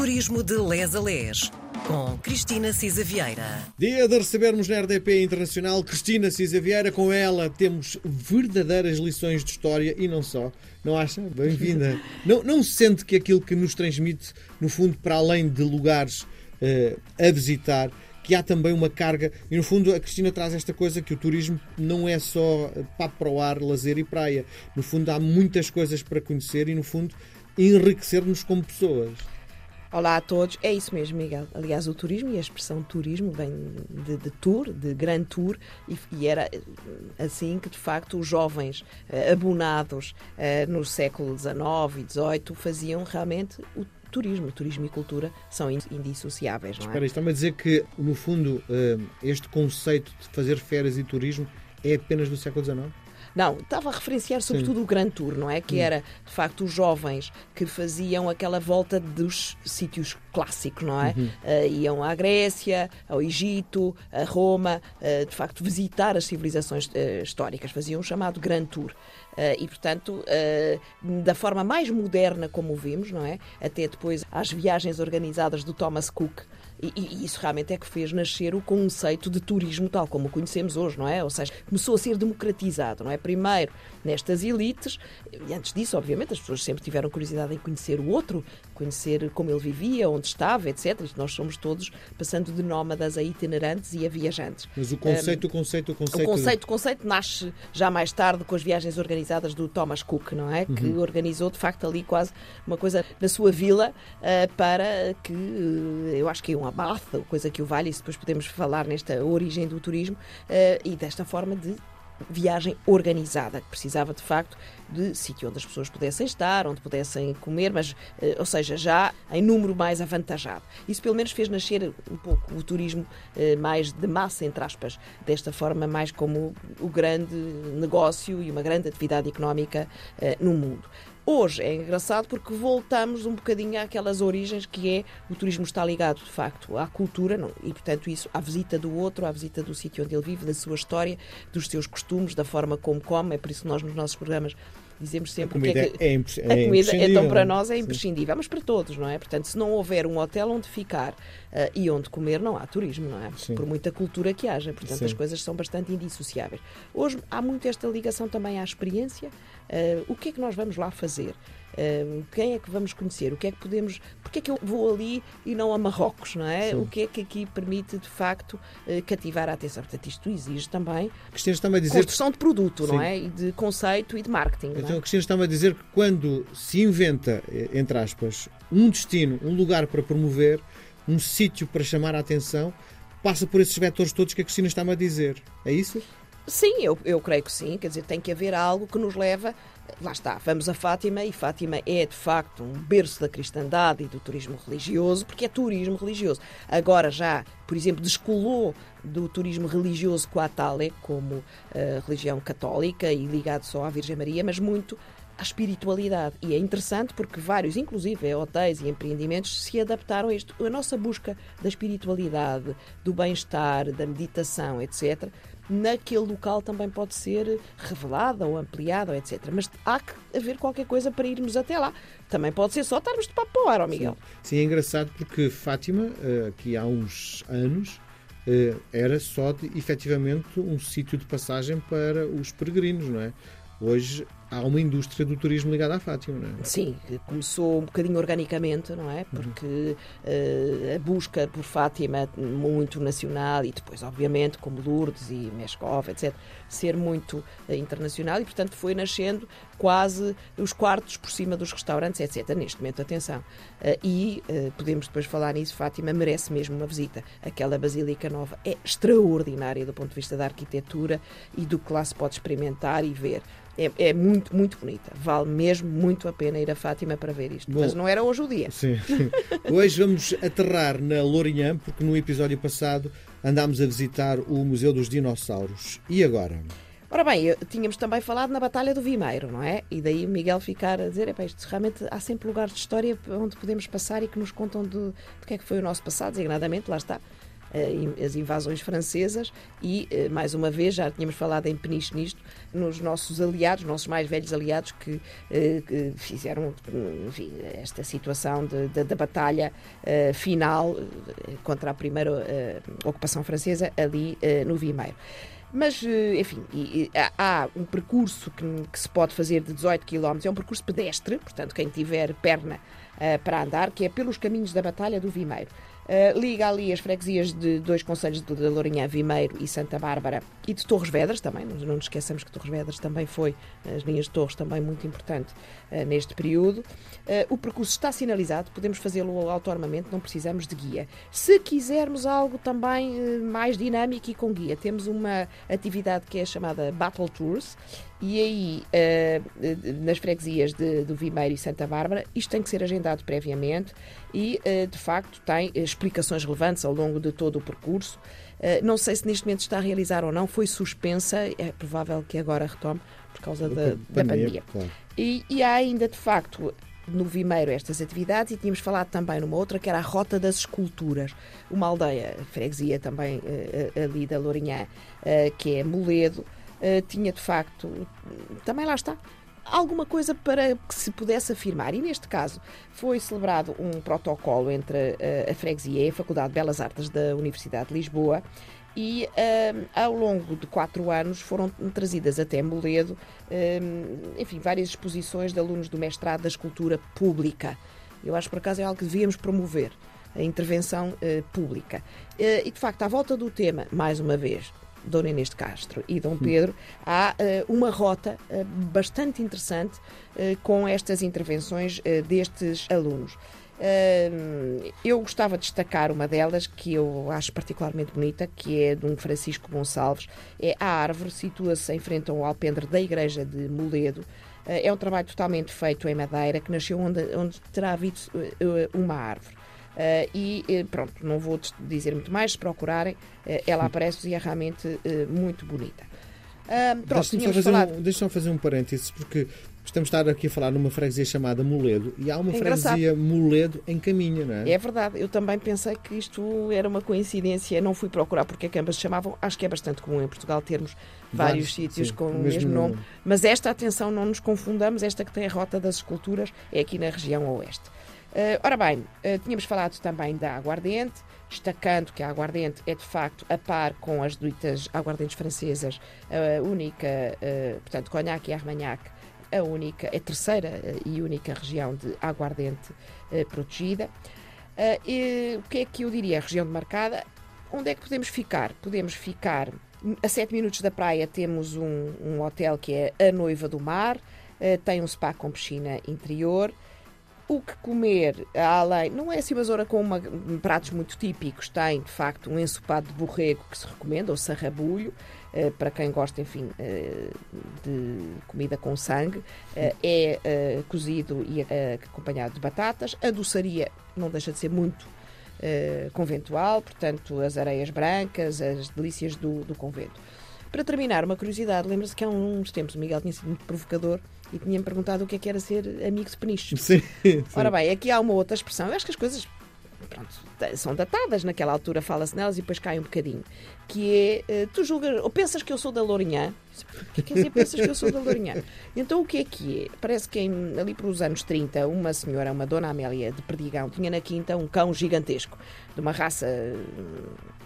Turismo de Les a Les, com Cristina Cisa Vieira. Dia de recebermos na RDP Internacional Cristina Cisa Vieira. Com ela temos verdadeiras lições de história e não só. Não acha? Bem-vinda. não, não sente que aquilo que nos transmite, no fundo, para além de lugares uh, a visitar, que há também uma carga. E no fundo, a Cristina traz esta coisa que o turismo não é só papo para o ar, lazer e praia. No fundo, há muitas coisas para conhecer e, no fundo, enriquecer-nos como pessoas. Olá a todos, é isso mesmo, Miguel. Aliás, o turismo e a expressão turismo vem de, de tour, de grande tour, e, e, era eh, assim que de facto os jovens uh, abonados uh, no século XIX e XVIII faziam realmente o turismo. Turismo e cultura são indissociáveis. Não é? Espera, está-me a dizer que, no fundo, este conceito de fazer férias e turismo é apenas do século XIX? Não, estava a referenciar sobretudo Sim. o Grand Tour, não é? Que hum. era, de facto, os jovens que faziam aquela volta dos sítios clássicos, não é? Uhum. Uh, iam à Grécia, ao Egito, a Roma, uh, de facto, visitar as civilizações uh, históricas. Faziam o chamado Grand Tour. E, portanto, da forma mais moderna como o vimos, não é? Até depois às viagens organizadas do Thomas Cook, e, e, isso realmente é que fez nascer o conceito de turismo tal como o conhecemos hoje, não é? Ou seja, começou a ser democratizado, não é? Primeiro nestas elites, e antes disso, obviamente, as pessoas sempre tiveram curiosidade em conhecer o outro, conhecer como ele vivia, onde estava, etc. Nós somos todos passando de nómadas a itinerantes e a viajantes. Mas o conceito, um, o conceito, o conceito. O conceito, o conceito nasce já mais tarde com as viagens organizadas do Thomas Cook, não é? Uhum. Que organizou, de facto, ali quase uma coisa na sua vila uh, para que, uh, eu acho que é um abate, coisa que o vale, e depois podemos falar nesta origem do turismo, uh, e desta forma de viagem organizada, que precisava de facto de sítio onde as pessoas pudessem estar, onde pudessem comer, mas, eh, ou seja, já em número mais avantajado. Isso pelo menos fez nascer um pouco o turismo eh, mais de massa, entre aspas, desta forma mais como o grande negócio e uma grande atividade económica eh, no mundo. Hoje é engraçado porque voltamos um bocadinho àquelas origens que é o turismo está ligado, de facto, à cultura não, e, portanto, isso à visita do outro, à visita do sítio onde ele vive, da sua história, dos seus costumes, da forma como come. É por isso que nós, nos nossos programas, dizemos sempre a comida que, é, que é, a comida então para nós é imprescindível, mas para todos, não é? Portanto, se não houver um hotel onde ficar uh, e onde comer, não há turismo, não é? Sim. Por muita cultura que haja, portanto Sim. as coisas são bastante indissociáveis. Hoje há muito esta ligação também à experiência. Uh, o que é que nós vamos lá fazer? Uh, quem é que vamos conhecer? O que é que podemos. Porquê é que eu vou ali e não a Marrocos, não é? Sim. O que é que aqui permite, de facto, uh, cativar a atenção? Portanto, isto exige também Cristina está a dizer construção de produto, Sim. não é? E de conceito e de marketing. Então, é? Cristina está-me a dizer que quando se inventa, eh, entre aspas, um destino, um lugar para promover, um sítio para chamar a atenção, passa por esses vetores todos que a Cristina está-me a dizer. É isso? Sim, eu, eu creio que sim. Quer dizer, tem que haver algo que nos leva. Lá está, vamos a Fátima e Fátima é de facto um berço da cristandade e do turismo religioso, porque é turismo religioso. Agora já, por exemplo, descolou do turismo religioso com a Tale como uh, religião católica e ligado só à Virgem Maria, mas muito à espiritualidade. E é interessante porque vários, inclusive hotéis e empreendimentos, se adaptaram a isto. A nossa busca da espiritualidade, do bem-estar, da meditação, etc., naquele local também pode ser revelada ou ampliada, etc. Mas há que haver qualquer coisa para irmos até lá. Também pode ser só estarmos de papo para o ar, ó Miguel. Sim. Sim, é engraçado porque Fátima, eh, aqui há uns anos, eh, era só de, efetivamente um sítio de passagem para os peregrinos, não é? Hoje há uma indústria do turismo ligada à Fátima, não é? Sim, começou um bocadinho organicamente, não é? Porque uhum. uh, a busca por Fátima muito nacional e depois, obviamente, como Lourdes e Mescov, etc., ser muito uh, internacional e, portanto, foi nascendo quase os quartos por cima dos restaurantes, etc. Neste momento, atenção. Uh, e podemos depois falar nisso, Fátima merece mesmo uma visita. Aquela Basílica Nova é extraordinária do ponto de vista da arquitetura e do que lá se pode experimentar e ver. É, é, muito, muito bonita. Vale mesmo muito a pena ir a Fátima para ver isto. Bom, Mas não era hoje o dia. Sim. hoje vamos aterrar na Lourinhã, porque no episódio passado andámos a visitar o Museu dos Dinossauros. E agora? Ora bem, tínhamos também falado na Batalha do Vimeiro, não é? E daí o Miguel ficar a dizer: isto realmente há sempre lugares de história onde podemos passar e que nos contam de, de que é que foi o nosso passado, designadamente, lá está, as invasões francesas e, mais uma vez, já tínhamos falado em peniche nisto, nos nossos aliados, nossos mais velhos aliados que, que fizeram enfim, esta situação da batalha final contra a primeira ocupação francesa ali no Vimeiro. Mas, enfim, há um percurso que, se pode fazer de 18 km, é um percurso pedestre, portanto, quem tiver perna para andar, que é pelos caminhos da Batalha do Vimeiro. Uh, liga ali as freguesias de dois conselhos de Lourinhã, Vimeiro e Santa Bárbara e de Torres Vedras também. Não, não nos esqueçamos que Torres Vedras também foi, as linhas de Torres também muito importante uh, neste período. Uh, o percurso está sinalizado, podemos fazê-lo autonomamente, não precisamos de guia. Se quisermos algo também mais dinâmico e com guia, temos uma atividade que é chamada Battle Tours e aí, uh, nas freguesias de, do Vimeiro e Santa Bárbara, isto tem que ser agendado previamente e, uh, de facto, tem explicações relevantes ao longo de todo o percurso. Uh, não sei se neste momento está a realizar ou não, foi suspensa, é provável que agora retome por causa da, da, da pandemia. E, e há ainda, de facto, no Vimeiro estas atividades e tínhamos falado também numa outra que era a Rota das Esculturas, uma aldeia, freguesia também uh, ali da Lourinhã, que é Moledo, tinha de facto, também lá está, alguma coisa para que se pudesse afirmar. E neste caso foi celebrado um protocolo entre a, a freguesia e a Faculdade de Belas Artes da Universidade de Lisboa. E uh, ao longo de quatro anos foram trazidas até Moledo, uh, enfim, várias exposições de alunos do mestrado da escultura pública. Eu acho por acaso é algo que devíamos promover, a intervenção uh, pública. e de facto, à volta do tema, mais uma vez, Dona Inês de Castro e Dom Pedro, há uh, uma rota uh, bastante interessante uh, com estas intervenções destes alunos. eu gostava de destacar uma delas que eu acho particularmente bonita, que é de um Francisco Gonçalves. É a árvore, situa-se em frente ao alpendre da igreja de Moledo. é um trabalho totalmente feito em madeira que nasceu onde, onde terá havido uma árvore. Uh, e uh, pronto, não vou dizer muito mais, se procurarem, uh, ela aparece e é realmente muito bonita. Deixa-me só, fazer falado... um, deixa fazer um parênteses, porque estamos a estar aqui a falar numa freguesia chamada Moledo e há uma é freguesia Moledo em caminho, não é? É verdade, eu também pensei que isto era uma coincidência, não fui procurar porque é que ambas se chamavam, acho que é bastante comum em Portugal termos vários, vários sítios sim, com o mesmo, mesmo nome, mas esta, atenção, não nos confundamos, esta que tem a rota das esculturas é aqui na região oeste. Uh, ora bem, uh, tínhamos falado também da aguardente, destacando que a aguardente é de facto a par com as ditas aguardentes francesas, a única, uh, portanto, Cognac e Armagnac, a única, a terceira e única região de aguardente protegida. E, o que é que eu diria? A região demarcada, onde é que podemos ficar? Podemos ficar a 7 minutos da praia, temos um, um hotel que é a Noiva do Mar, tem um spa com piscina interior o que comer, além, não é assim uma zona com uma, pratos muito típicos, tem de facto um ensopado de borrego que se recomenda, ou sarrabulho, eh, para quem gosta, enfim, eh, de comida com sangue, eh, é cozido e acompanhado de batatas. A doçaria não deixa de ser muito conventual, portanto, as areias brancas, as delícias do, do convento. Para terminar, uma curiosidade, lembra-se que há uns tempos o Miguel tinha sido muito provocador e tinha-me perguntado o que é que era ser amigo de peniche. Sim, sim. Ora bem, aqui há uma outra expressão. Eu acho que as coisas pronto, são datadas, naquela altura fala-se nelas e depois cai um bocadinho. Que é, eh, tu julgas, ou pensas que eu sou da Lourinhã? O que quer dizer, pensas que eu sou da Lourinhã? Então o que é que é? Parece que em, ali para os anos 30, uma senhora, uma dona Amélia de Perdigão, tinha na quinta um cão gigantesco, de uma raça,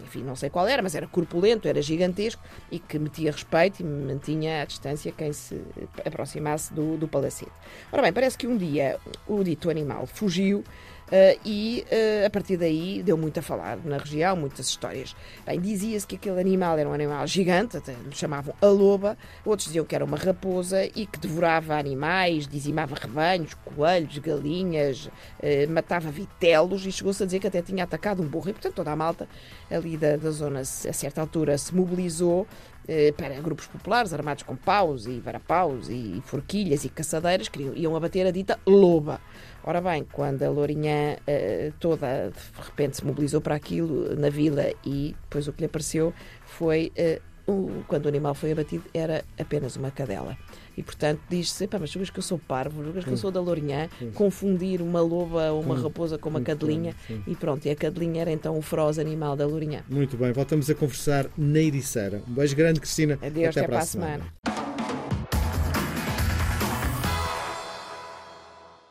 enfim, não sei qual era, mas era corpulento, era gigantesco e que metia respeito e mantinha à distância quem se aproximasse do, do palacete. Ora bem, parece que um dia o dito animal fugiu Uh, e uh, a partir daí deu muito a falar na região, muitas histórias. Bem, dizia-se que aquele animal era um animal gigante, até lhe chamavam a loba, outros diziam que era uma raposa e que devorava animais, dizimava rebanhos, coelhos, galinhas, uh, matava vitelos e chegou-se a dizer que até tinha atacado um burro. E portanto toda a malta ali da, da zona, a certa altura, se mobilizou para grupos populares armados com paus e varapaus e forquilhas e caçadeiras que iam abater a dita loba. Ora bem, quando a Lourinhã uh, toda de repente se mobilizou para aquilo na vila e depois o que lhe apareceu foi uh, o- quando o animal foi abatido, era apenas uma cadela. E, portanto, diz-se, "Epá, mas vês que eu sou parvo, vês que eu sou da Lourinhã, confundir uma loba ou uma raposa com uma cadelinha, e pronto, e a cadelinha era então o feroz animal da Lourinhã. Muito bem, voltamos a conversar na Ericeira. Um beijo grande, Cristina. Adeus, até, para a semana.